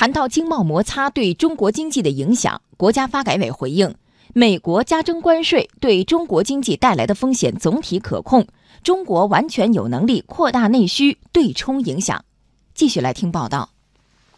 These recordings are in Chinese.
谈到经贸摩擦对中国经济的影响，国家发改委回应：美国加征关税对中国经济带来的风险总体可控，中国完全有能力扩大内需，对冲影响。继续来听报道。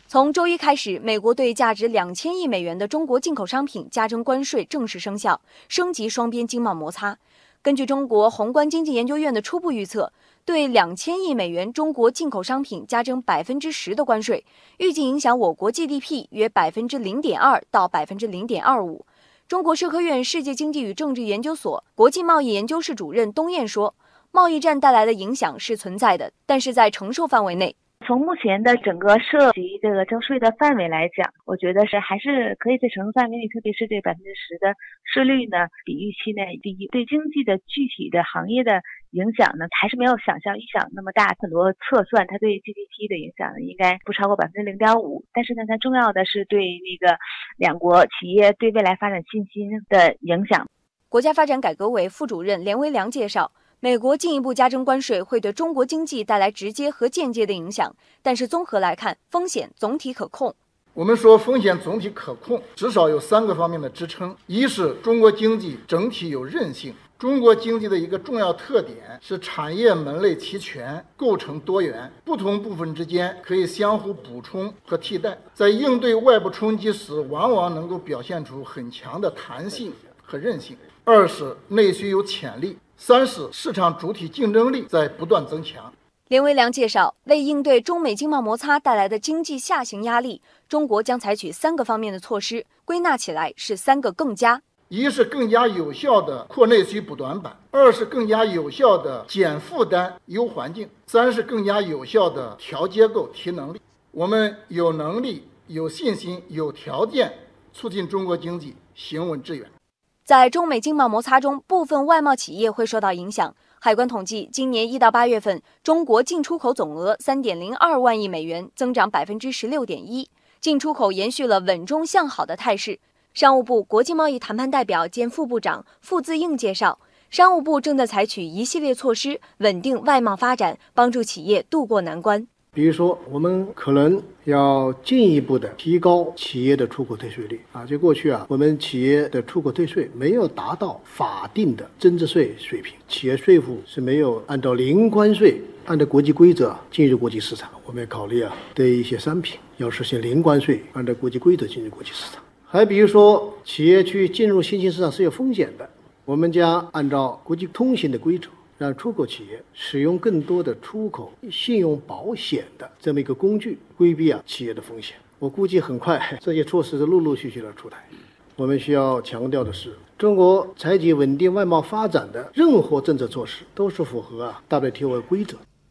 从周一开始，美国对价值两千亿美元的中国进口商品加征关税正式生效，升级双边经贸摩擦。根据中国宏观经济研究院的初步预测，对两千亿美元中国进口商品加征百分之十的关税，预计影响我国 GDP 约百分之零点二到百分之零点二五。中国社科院世界经济与政治研究所国际贸易研究室主任东燕说：“贸易战带来的影响是存在的，但是在承受范围内。”从目前的整个涉及这个征税的范围来讲，我觉得是还是可以在承受范围内，特别是这百分之十的税率呢，比预期呢低。对经济的具体的行业的影响呢，还是没有想象预想那么大。很多测算，它对 GDP 的影响呢，应该不超过百分之零点五。但是呢，它重要的是对那个两国企业对未来发展信心的影响。国家发展改革委副主任连维良介绍。美国进一步加征关税会对中国经济带来直接和间接的影响，但是综合来看，风险总体可控。我们说风险总体可控，至少有三个方面的支撑：一是中国经济整体有韧性。中国经济的一个重要特点是产业门类齐全，构成多元，不同部分之间可以相互补充和替代，在应对外部冲击时，往往能够表现出很强的弹性和韧性。二是内需有潜力。三是市场主体竞争力在不断增强。连维良介绍，为应对中美经贸摩擦带来的经济下行压力，中国将采取三个方面的措施，归纳起来是三个更加：一是更加有效的扩内需补短板；二是更加有效的减负担优环境；三是更加有效的调结构提能力。我们有能力、有信心、有条件促进中国经济行稳致远。在中美经贸摩擦中，部分外贸企业会受到影响。海关统计，今年一到八月份，中国进出口总额三点零二万亿美元，增长百分之十六点一，进出口延续了稳中向好的态势。商务部国际贸易谈判代表兼副部长傅自应介绍，商务部正在采取一系列措施，稳定外贸发展，帮助企业渡过难关。比如说，我们可能要进一步的提高企业的出口退税率啊。就过去啊，我们企业的出口退税没有达到法定的增值税水平，企业税负是没有按照零关税，按照国际规则进入国际市场。我们要考虑啊，对一些商品要实现零关税，按照国际规则进入国际市场。还比如说，企业去进入新兴市场是有风险的，我们将按照国际通行的规则。让出口企业使用更多的出口信用保险的这么一个工具，规避啊企业的风险。我估计很快 这些措施是陆陆续续的出台。我们需要强调的是，中国采取稳定外贸发展的任何政策措施都是符合啊 WTO 规则。